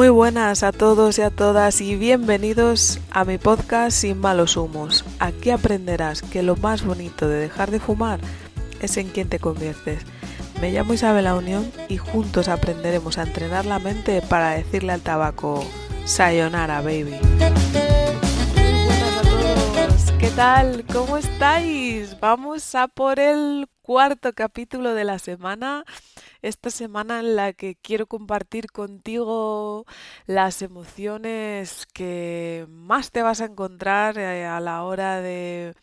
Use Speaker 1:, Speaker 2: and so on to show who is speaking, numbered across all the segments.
Speaker 1: Muy buenas a todos y a todas y bienvenidos a mi podcast Sin malos humos. Aquí aprenderás que lo más bonito de dejar de fumar es en quien te conviertes. Me llamo Isabel La Unión y juntos aprenderemos a entrenar la mente para decirle al tabaco Sayonara, baby. Muy buenas a todos. ¿Qué tal? ¿Cómo estáis? Vamos a por el cuarto capítulo de la semana esta semana en la que quiero compartir contigo las emociones que más te vas a encontrar eh, a la hora de,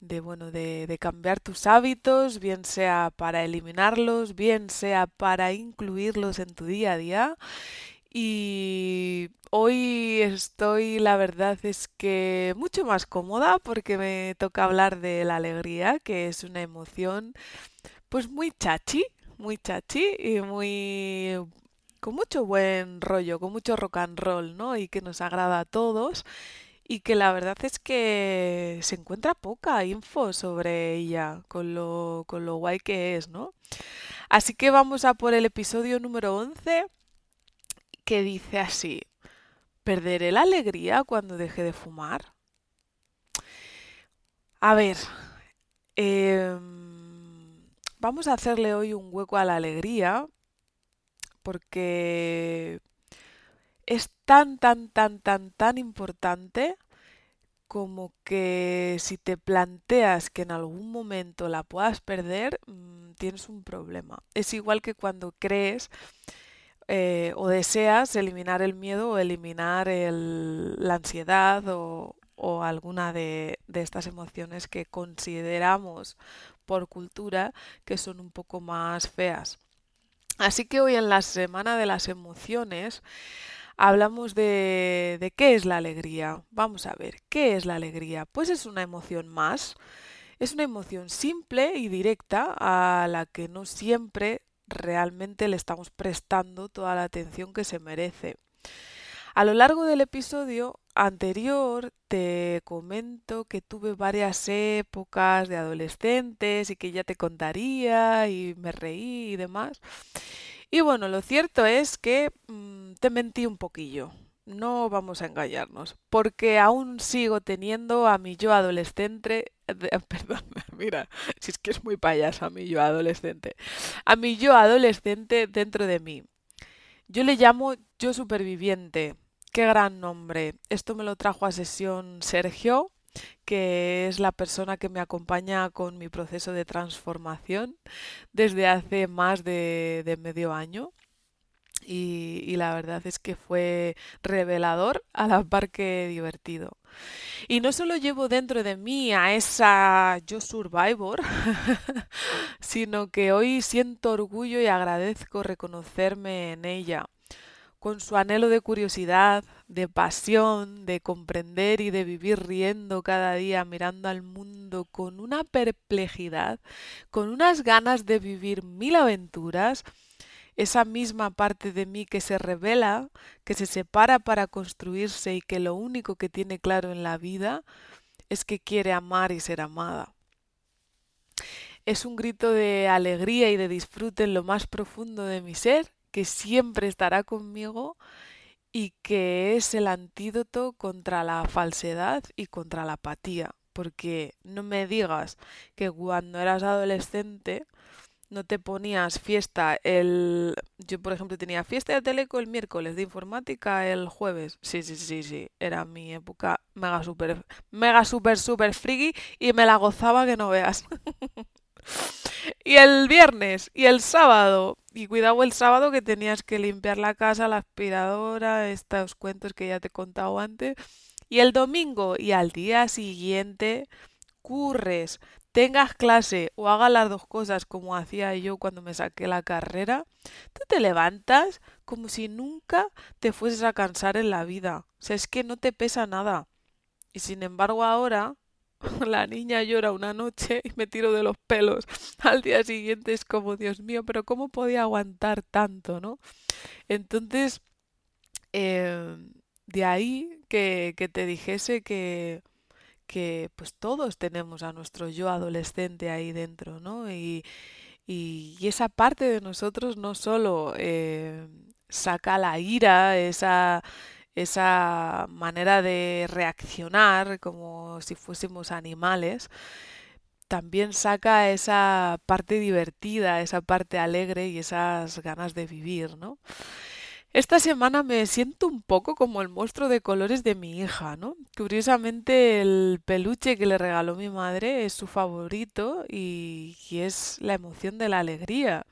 Speaker 1: de bueno, de, de, cambiar tus hábitos, bien sea para eliminarlos, bien sea para incluirlos en tu día a día. Y hoy estoy, la verdad es que mucho más cómoda porque me toca hablar de la alegría, que es una emoción pues muy chachi, muy chachi y muy con mucho buen rollo, con mucho rock and roll, ¿no? Y que nos agrada a todos y que la verdad es que se encuentra poca info sobre ella, con lo, con lo guay que es, ¿no? Así que vamos a por el episodio número 11 que dice así, ¿perderé la alegría cuando deje de fumar? A ver, eh, Vamos a hacerle hoy un hueco a la alegría porque es tan, tan, tan, tan, tan importante como que si te planteas que en algún momento la puedas perder, mm, tienes un problema. Es igual que cuando crees eh, o deseas eliminar el miedo o eliminar la ansiedad o, alguna de, de, estas emociones que consideramos por cultura que son un poco más feas. Así que hoy en la Semana de las Emociones hablamos de, de qué es la alegría. Vamos a ver, ¿qué es la alegría? Pues es una emoción más. Es una emoción simple y directa a la que no siempre realmente le estamos prestando toda la atención que se merece. A lo largo del episodio anterior te comento que tuve varias épocas de adolescentes y que ya te contaría y me reí y demás. Y bueno, lo cierto es que mm, te mentí un poquillo. No vamos a engañarnos, porque aún sigo teniendo a mi yo adolescente, perdón, mira, si es que es muy payasa mi yo adolescente, a mi yo adolescente dentro de mí. Yo le llamo yo superviviente, Qué gran nombre. Esto me lo trajo a sesión Sergio, que es la persona que me acompaña con mi proceso de transformación desde hace más de, medio año. Y, la verdad es que fue revelador a la par que divertido. Y no solo llevo dentro de mí a esa yo survivor, sino que hoy siento orgullo y agradezco reconocerme en ella con su anhelo de curiosidad, de pasión, de comprender y de vivir riendo cada día, mirando al mundo con una perplejidad, con unas ganas de vivir mil aventuras, esa misma parte de mí que se revela, que se separa para construirse y que lo único que tiene claro en la vida es que quiere amar y ser amada. Es un grito de alegría y de disfrute en lo más profundo de mi ser que siempre estará conmigo y que es el antídoto contra la falsedad y contra la apatía. Porque no me digas que cuando eras adolescente no te ponías fiesta el... Yo, por ejemplo, tenía fiesta de teleco el miércoles, de informática el jueves. Sí, sí, sí, sí. Era mi época mega super, mega super, super friki y me la gozaba que no veas. y el viernes y el sábado y cuidado el sábado que tenías que limpiar la casa, la aspiradora, estos cuentos que ya te he contado antes. Y el domingo y al día siguiente curres, tengas clase o hagas las dos cosas como hacía yo cuando me saqué la carrera, tú te levantas como si nunca te fueses a cansar en la vida. O sea, es que no te pesa nada. Y sin embargo ahora la niña llora una noche y me tiro de los pelos. Al día siguiente es como, Dios mío, pero ¿cómo podía aguantar tanto, no? Entonces, em, de ahí que, que te dijese que, que pues todos tenemos a nuestro yo adolescente ahí dentro, ¿no? Y, y, esa parte de nosotros no solo eh, saca la ira, esa, esa manera de reaccionar como si fuésemos animales, también saca esa parte divertida, esa parte alegre y esas ganas de vivir, ¿no? Esta semana me siento un poco como el monstruo de colores de mi hija, ¿no? Curiosamente el peluche que le regaló mi madre es su favorito y, es la emoción de la alegría.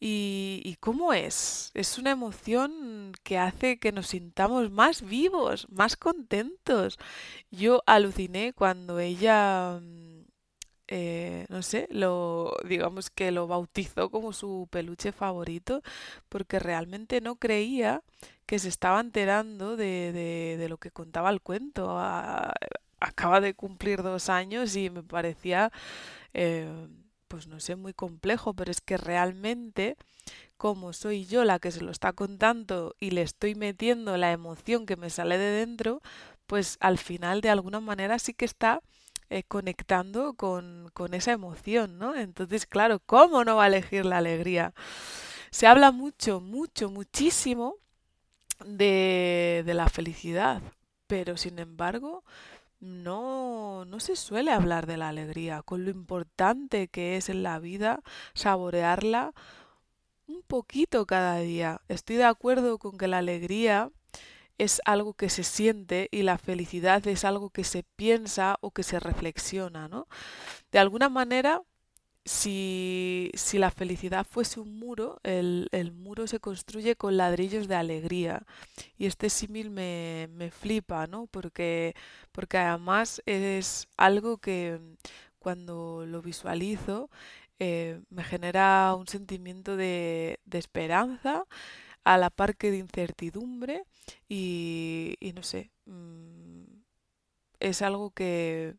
Speaker 1: ¿Y, ¿Y cómo es? Es una emoción que hace que nos sintamos más vivos, más contentos. Yo aluciné cuando ella eh, no sé, lo, digamos que lo bautizó como su peluche favorito, porque realmente no creía que se estaba enterando de, de, lo que contaba el cuento. acaba de cumplir dos años y me parecía, eh, pues no sé, muy complejo, pero es que realmente como soy yo la que se lo está contando y le estoy metiendo la emoción que me sale de dentro, pues al final de alguna manera sí que está eh, conectando con, esa emoción, ¿no? Entonces, claro, ¿cómo no va a elegir la alegría? Se habla mucho, mucho, muchísimo de, de la felicidad, pero sin embargo, no, no se suele hablar de la alegría, con lo importante que es en la vida saborearla un poquito cada día. Estoy de acuerdo con que la alegría es algo que se siente y la felicidad es algo que se piensa o que se reflexiona, ¿no? De alguna manera, si, si la felicidad fuese un muro, el, el, muro se construye con ladrillos de alegría. Y este símil me, me flipa, ¿no? Porque, porque además es algo que cuando lo visualizo eh, me genera un sentimiento de, de esperanza a la par que de incertidumbre y, no sé, mm, es algo que,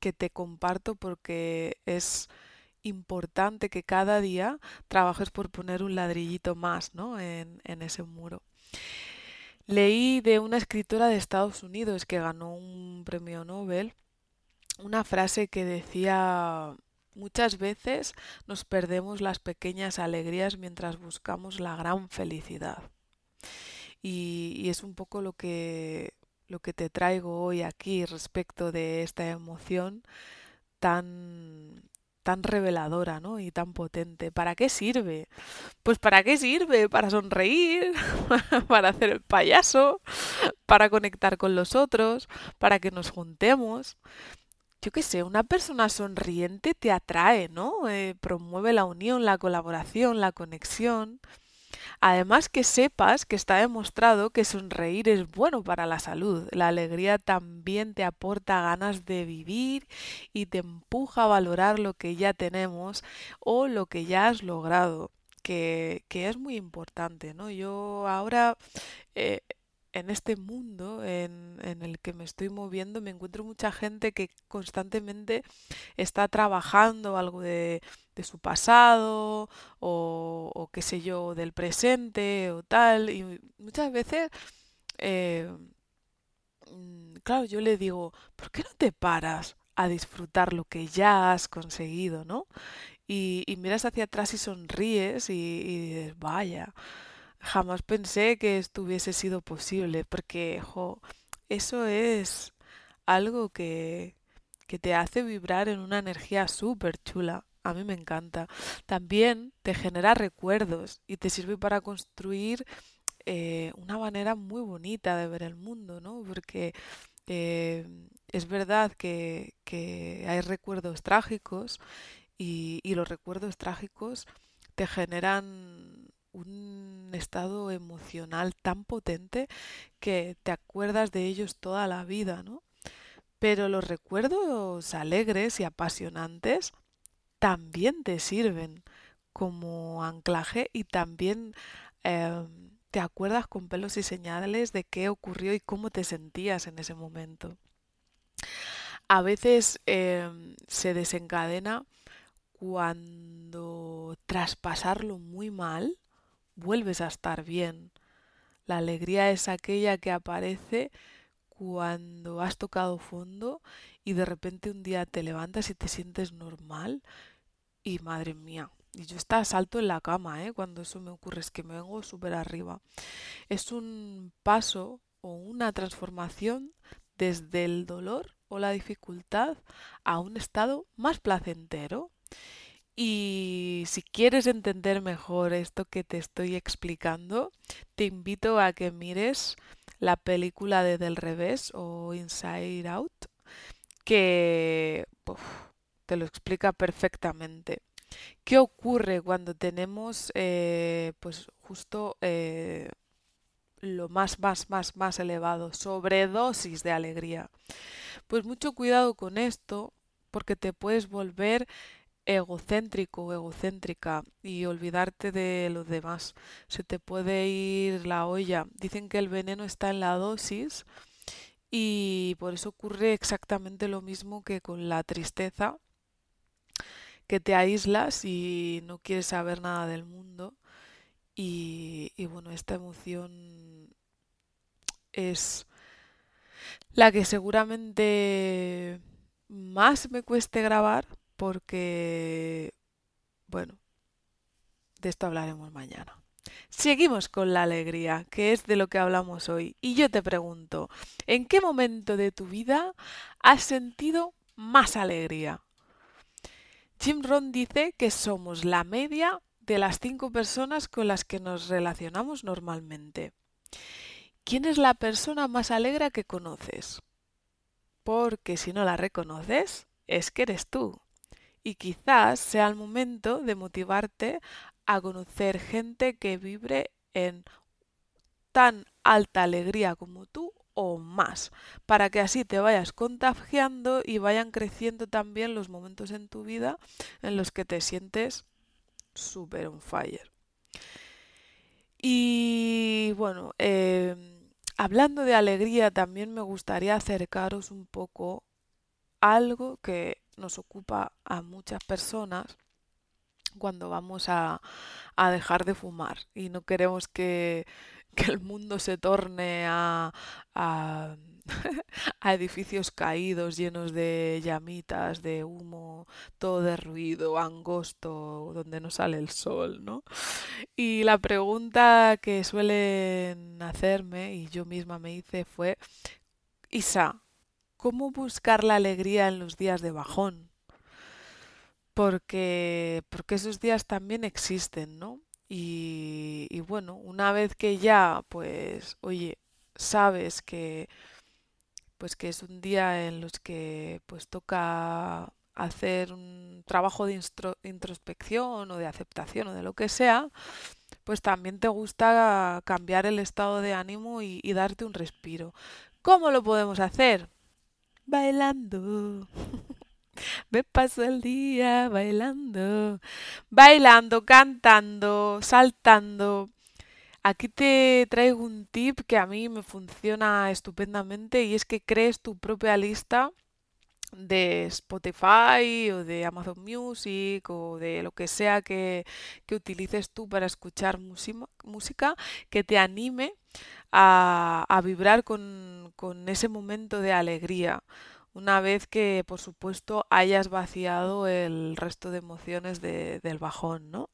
Speaker 1: que te comparto porque es importante que cada día trabajes por poner un ladrillito más ¿no? en, ese muro. Leí de una escritora de Estados Unidos que ganó un premio Nobel una frase que decía Muchas veces nos perdemos las pequeñas alegrías mientras buscamos la gran felicidad. Y, es un poco lo que, lo que te traigo hoy aquí respecto de esta emoción tan, tan reveladora ¿no? y tan potente. ¿Para qué sirve? Pues ¿para qué sirve? Para sonreír, para hacer el payaso, para conectar con los otros, para que nos juntemos yo qué sé, una persona sonriente te atrae, ¿no? Eh, promueve la unión, la colaboración, la conexión. Además que sepas que está demostrado que sonreír es bueno para la salud. La alegría también te aporta ganas de vivir y te empuja a valorar lo que ya tenemos o lo que ya has logrado. Que, que es muy importante, ¿no? Yo ahora eh, en este mundo en, el que me estoy moviendo me encuentro mucha gente que constantemente está trabajando algo de, su pasado o, qué sé yo, del presente o tal. Y muchas veces, eh, mm, claro, yo le digo, ¿por qué no te paras a disfrutar lo que ya has conseguido, ¿no? Y, miras hacia atrás y sonríes y, y dices, vaya jamás pensé que esto hubiese sido posible, porque eso es algo que, que te hace vibrar en una energía súper chula. A mí me encanta. También te genera recuerdos y te sirve para construir eh, una manera muy bonita de ver el mundo, ¿no? Porque eh, es verdad que, hay recuerdos trágicos y los recuerdos trágicos te generan un estado emocional tan potente que te acuerdas de ellos toda la vida, ¿no? Pero los recuerdos alegres y apasionantes también te sirven como anclaje y también em, te acuerdas con pelos y señales de qué ocurrió y cómo te sentías en ese momento. A veces em, se desencadena cuando tras pasarlo muy mal, vuelves a estar bien. La alegría es aquella que aparece cuando has tocado fondo y de repente un día te levantas y te sientes normal y madre mía, y yo está salto en la cama, ¿eh? Cuando eso me ocurre, es que me vengo súper arriba. Es un paso o una transformación desde el dolor o la dificultad a un estado más placentero. Y si quieres entender mejor esto que te estoy explicando, te invito a que mires la película de Del Revés o Inside Out, que te lo explica perfectamente. ¿Qué ocurre cuando tenemos eh, pues justo eh, lo más, más, más, más elevado, sobredosis de alegría? Pues mucho cuidado con esto porque te puedes volver egocéntrico o egocéntrica y olvidarte de los demás. Se te puede ir la olla. Dicen que el veneno está en la dosis y por eso ocurre exactamente lo mismo que con la tristeza, que te aíslas y no quieres saber nada del mundo. Y, y bueno, esta emoción es la que seguramente más me cueste grabar porque, bueno, de esto hablaremos mañana. Seguimos con la alegría, que es de lo que hablamos hoy. Y yo te pregunto, ¿en qué momento de tu vida has sentido más alegría? Jim Rohn dice que somos la media de las cinco personas con las que nos relacionamos normalmente. ¿Quién es la persona más alegre que conoces? Porque si no la reconoces, es que eres tú y quizás sea el momento de motivarte a conocer gente que vibre en tan alta alegría como tú o más, para que así te vayas contagiando y vayan creciendo también los momentos en tu vida en los que te sientes super on fire. Y bueno, em, hablando de alegría, también me gustaría acercaros un poco algo que nos ocupa a muchas personas cuando vamos a, dejar de fumar y no queremos que, el mundo se torne a, a, edificios caídos llenos de llamitas, de humo, todo de ruido, angosto, donde no sale el sol, ¿no? Y la pregunta que suelen hacerme, y yo misma me hice, fue, Isa, cómo buscar la alegría en los días de bajón. Porque, porque esos días también existen, ¿no? Y, y bueno, una vez que ya, pues, oye, sabes que pues que es un día en los que pues toca hacer un trabajo de introspección o de aceptación o de lo que sea, pues también te gusta cambiar el estado de ánimo y darte un respiro. ¿Cómo lo podemos hacer? Bailando. Me paso el día bailando, bailando, cantando, saltando. Aquí te traigo un tip que a mí me funciona estupendamente y es que crees tu propia lista de Spotify o de Amazon Music o de lo que sea que, que utilices tú para escuchar música que te anime a, vibrar con, ese momento de alegría, una vez que, por supuesto, hayas vaciado el resto de emociones del bajón, ¿no?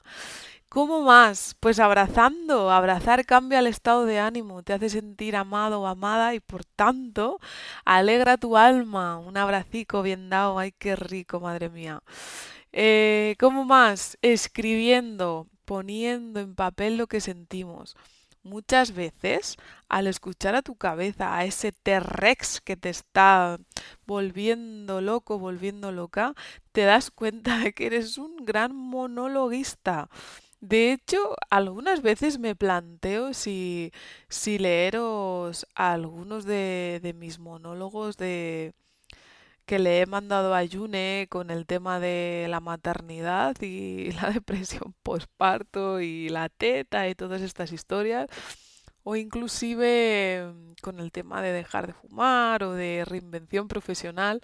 Speaker 1: ¿Cómo más? Pues abrazando. Abrazar cambia el estado de ánimo, te hace sentir amado o amada y por tanto alegra tu alma. Un abracico bien dado, ay, qué rico, madre mía. Eh, ¿Cómo más? Escribiendo, poniendo en papel lo que sentimos. Muchas veces, al escuchar a tu cabeza, a ese T-Rex que te está volviendo loco, volviendo loca, te das cuenta de que eres un gran monologuista. De hecho, algunas veces me planteo si, si leeros algunos de, de mis monólogos de, que le he mandado a Yune con el tema de la maternidad y la depresión postparto y la teta y todas estas historias o inclusive mm, con el tema de dejar de fumar o de reinvención profesional,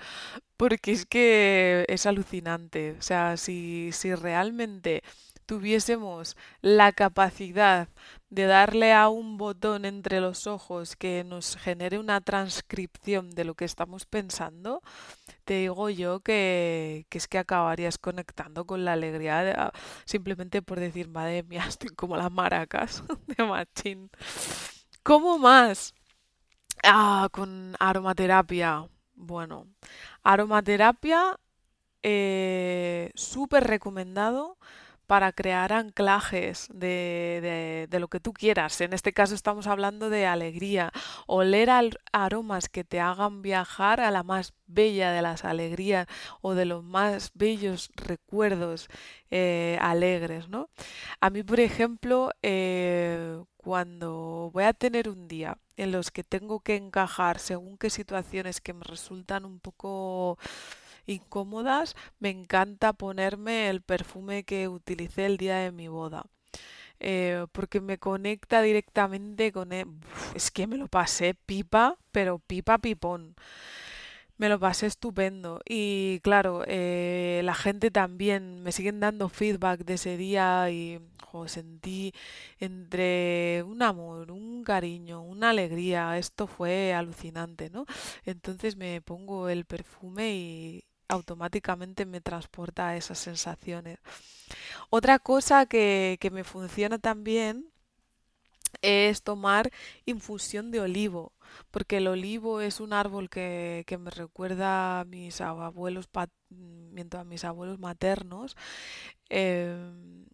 Speaker 1: porque es que es alucinante. O sea, si, si realmente tuviésemos la capacidad de darle a un botón entre los ojos que nos genere una transcripción de lo que estamos pensando, te digo yo que, es que acabarías conectando con la alegría ah, simplemente por decir, madre mía, estoy como las maracas de Machín. ¿Cómo más? Ah, con aromaterapia. Bueno, aromaterapia eh, súper recomendado para crear anclajes de, de, lo que tú quieras. En este caso estamos hablando de alegría. Oler aromas que te hagan viajar a la más bella de las alegrías o de los más bellos recuerdos eh, alegres. ¿no? A mí, por ejemplo, eh, cuando voy a tener un día en los que tengo que encajar según qué situaciones que me resultan un poco incómodas, me encanta ponerme el perfume que utilicé el día de mi boda. Eh, porque me conecta directamente con... él. E, es que me lo pasé pipa, pero pipa pipón. Me lo pasé estupendo y claro, eh, la gente también me siguen dando feedback de ese día y sentí entre un amor, un cariño, una alegría, esto fue alucinante, ¿no? Entonces me pongo el perfume y, automáticamente me transporta a esas sensaciones. Otra cosa que, me funciona también es tomar infusión de olivo, porque el olivo es un árbol que, me recuerda a mis abuelos, a mis abuelos maternos, em,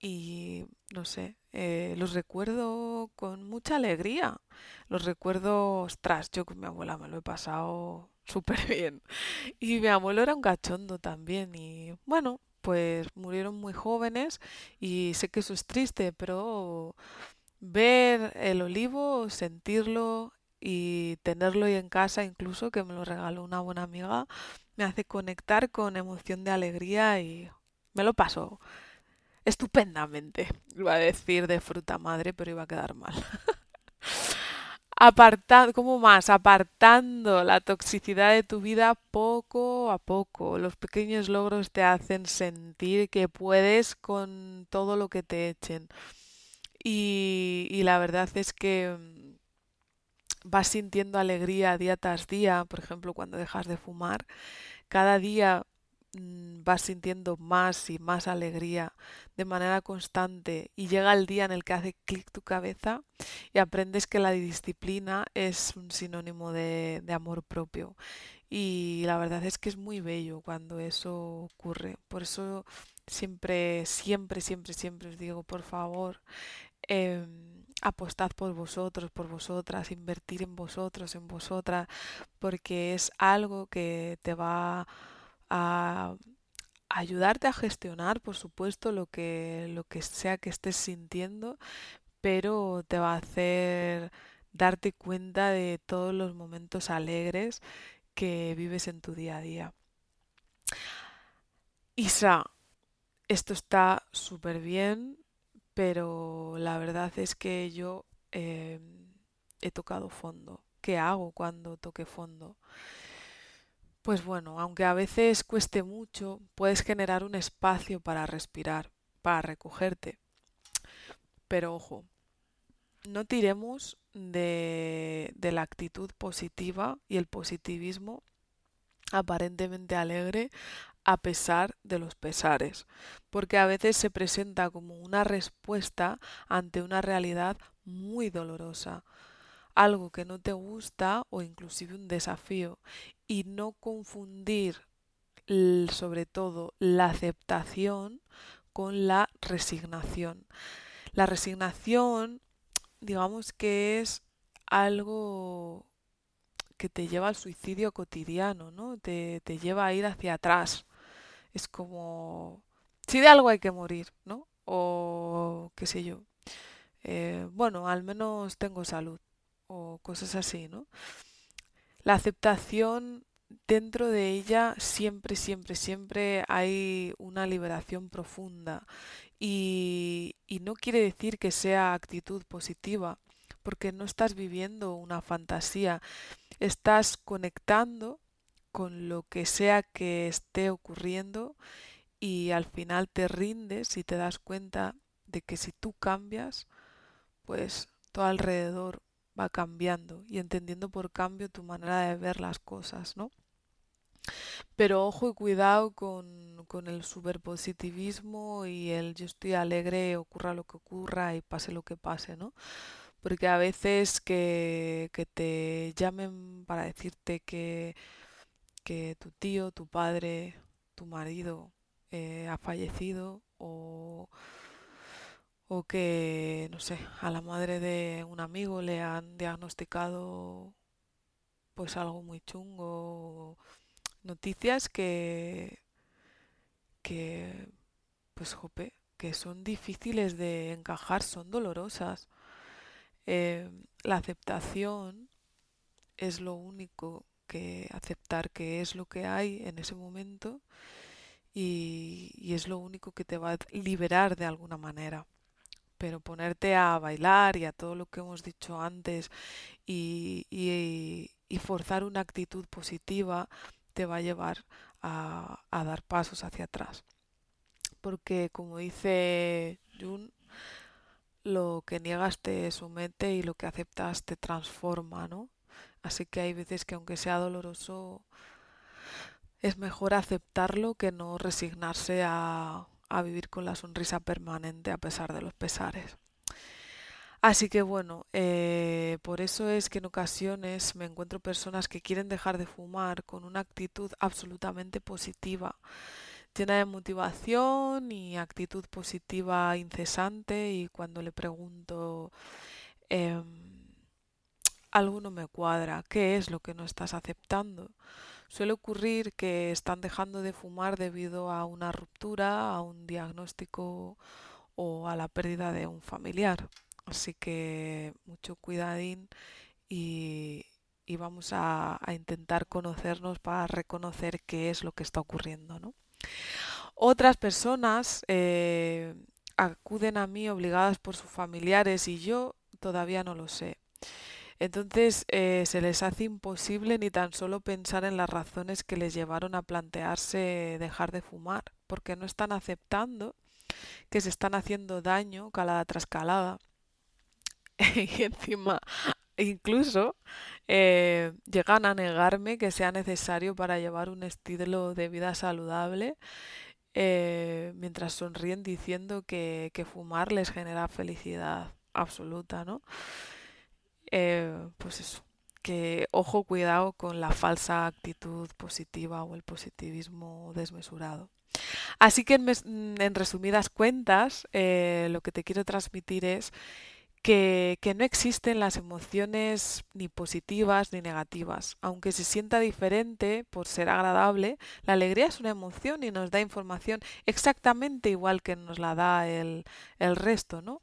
Speaker 1: y no sé, eh, los recuerdo con mucha alegría. Los recuerdo, ostras, yo con mi abuela me lo he pasado súper bien. Y mi abuelo era un cachondo también y bueno, pues murieron muy jóvenes y sé que eso es triste, pero ver el olivo, sentirlo y tenerlo ahí en casa, incluso que me lo regaló una buena amiga, me hace conectar con emoción de alegría y me lo paso estupendamente. Iba a decir de fruta madre, pero iba a quedar mal. apartando, ¿cómo más? Apartando la toxicidad de tu vida poco a poco. Los pequeños logros te hacen sentir que puedes con todo lo que te echen. Y, y la verdad es que mm, vas sintiendo alegría día tras día, por ejemplo, cuando dejas de fumar. Cada día vas sintiendo más y más alegría de manera constante y llega el día en el que hace clic tu cabeza y aprendes que la disciplina es un sinónimo de, amor propio. Y la verdad es que es muy bello cuando eso ocurre. Por eso siempre, siempre, siempre, siempre os digo, por favor, em, apostad por vosotros, por vosotras, invertir en vosotros, en vosotras, porque es algo que te va a ayudarte a gestionar, por supuesto, lo que, lo que sea que estés sintiendo, pero te va a hacer darte cuenta de todos los momentos alegres que vives en tu día a día. Isa, esto está súper bien, pero la verdad es que yo eh, he tocado fondo. ¿Qué hago cuando toque fondo? Pues bueno, aunque a veces cueste mucho, puedes generar un espacio para respirar, para recogerte. Pero ojo, no tiremos de, la actitud positiva y el positivismo aparentemente alegre a pesar de los pesares, porque a veces se presenta como una respuesta ante una realidad muy dolorosa, algo que no te gusta o inclusive un desafío y no confundir sobre todo la aceptación con la resignación. La resignación, digamos que es algo que te lleva al suicidio cotidiano, ¿no? Te, te lleva a ir hacia atrás. Es como, si de algo hay que morir, ¿no? O qué sé yo. Eh, bueno, al menos tengo salud o cosas así, ¿no? La aceptación dentro de ella siempre, siempre, siempre hay una liberación profunda. Y, y no quiere decir que sea actitud positiva, porque no estás viviendo una fantasía, estás conectando con lo que sea que esté ocurriendo y al final te rindes y te das cuenta de que si tú cambias, pues todo alrededor va cambiando y entendiendo por cambio tu manera de ver las cosas, ¿no? Pero ojo y cuidado con, con el superpositivismo y el yo estoy alegre, ocurra lo que ocurra y pase lo que pase, ¿no? Porque a veces que, que te llamen para decirte que, que tu tío, tu padre, tu marido eh, ha fallecido o o que, no sé, a la madre de un amigo le han diagnosticado pues algo muy chungo, noticias que, que, pues jope, que son difíciles de encajar, son dolorosas. Eh, la aceptación es lo único que aceptar que es lo que hay en ese momento y, y es lo único que te va a liberar de alguna manera pero ponerte a bailar y a todo lo que hemos dicho antes y, forzar una actitud positiva te va a llevar a, dar pasos hacia atrás. Porque como dice Jun, lo que niegas te somete y lo que aceptas te transforma, ¿no? Así que hay veces que aunque sea doloroso, es mejor aceptarlo que no resignarse a, a vivir con la sonrisa permanente a pesar de los pesares. Así que bueno, eh, por eso es que en ocasiones me encuentro personas que quieren dejar de fumar con una actitud absolutamente positiva, llena de motivación y actitud positiva incesante y cuando le pregunto, eh, algo no me cuadra, ¿qué es lo que no estás aceptando? Suele ocurrir que están dejando de fumar debido a una ruptura, a un diagnóstico o a la pérdida de un familiar. Así que mucho cuidadín y, vamos a, intentar conocernos para reconocer qué es lo que está ocurriendo. Otras personas eh, acuden a mí obligadas por sus familiares y yo todavía no lo sé. Entonces eh, se les hace imposible ni tan solo pensar en las razones que les llevaron a plantearse dejar de fumar, porque no están aceptando que se están haciendo daño calada tras calada. y encima, incluso eh, llegan a negarme que sea necesario para llevar un estilo de vida saludable, eh, mientras sonríen diciendo que, que fumar les genera felicidad absoluta, ¿no? Eh, pues eso, que ojo cuidado con la falsa actitud positiva o el positivismo desmesurado. Así que en, resumidas cuentas, eh, lo que te quiero transmitir es que, no existen las emociones ni positivas ni negativas. Aunque se sienta diferente por ser agradable, la alegría es una emoción y nos da información exactamente igual que nos la da el resto, ¿no?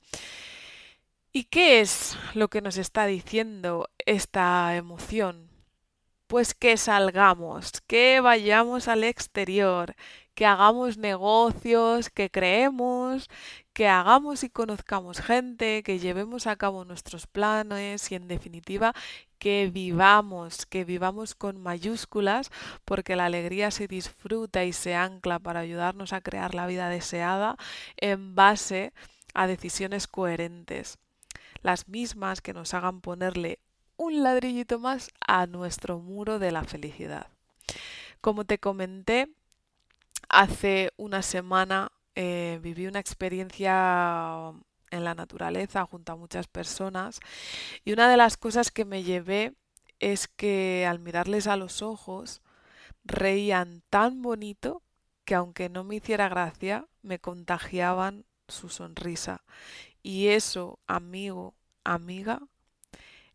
Speaker 1: ¿Y qué es lo que nos está diciendo esta emoción? Pues que salgamos, que vayamos al exterior, que hagamos negocios, que creemos, que hagamos y conozcamos gente, que llevemos a cabo nuestros planes y en definitiva que vivamos, que vivamos con mayúsculas porque la alegría se disfruta y se ancla para ayudarnos a crear la vida deseada en base a decisiones coherentes las mismas que nos hagan ponerle un ladrillito más a nuestro muro de la felicidad. Como te comenté, hace una semana eh, viví una experiencia en la naturaleza junto a muchas personas y una de las cosas que me llevé es que al mirarles a los ojos reían tan bonito que aunque no me hiciera gracia, me contagiaban su sonrisa y eso, amigo, amiga,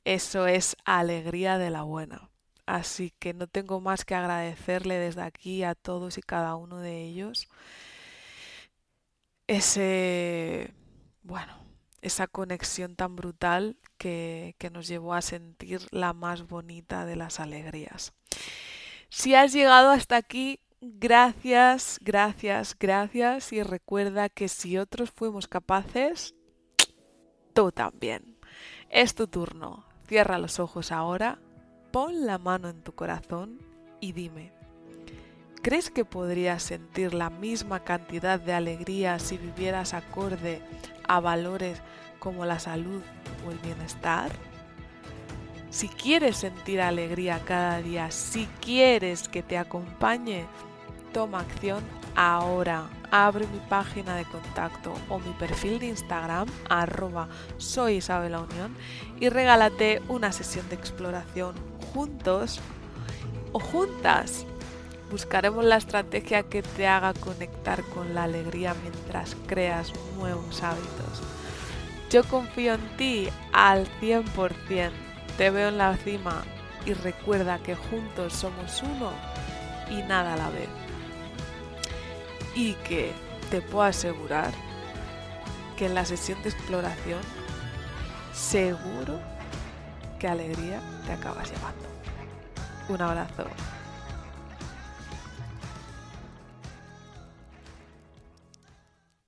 Speaker 1: eso es alegría de la buena. Así que no tengo más que agradecerle desde aquí a todos y cada uno de ellos ese, bueno, esa conexión tan brutal que, que nos llevó a sentir la más bonita de las alegrías. Si has llegado hasta aquí, gracias, gracias, gracias y recuerda que si otros fuimos capaces, tú también. Es tu turno. Cierra los ojos ahora, pon la mano en tu corazón y dime, ¿Crees que podrías sentir la misma cantidad de alegría si vivieras acorde a valores como la salud o el bienestar? Si quieres sentir alegría cada día, si quieres que te acompañe, toma acción ahora. Abre mi página de contacto o mi perfil de Instagram, arroba soy Unión, y regálate una sesión de exploración juntos o juntas Buscaremos la estrategia que te haga conectar con la alegría mientras creas nuevos hábitos. Yo confío en ti al 100%. Te veo en la cima y recuerda que juntos somos uno y nada a la vez. Y que te puedo asegurar que en la sesión de exploración seguro que alegría te acabas llevando. Un abrazo.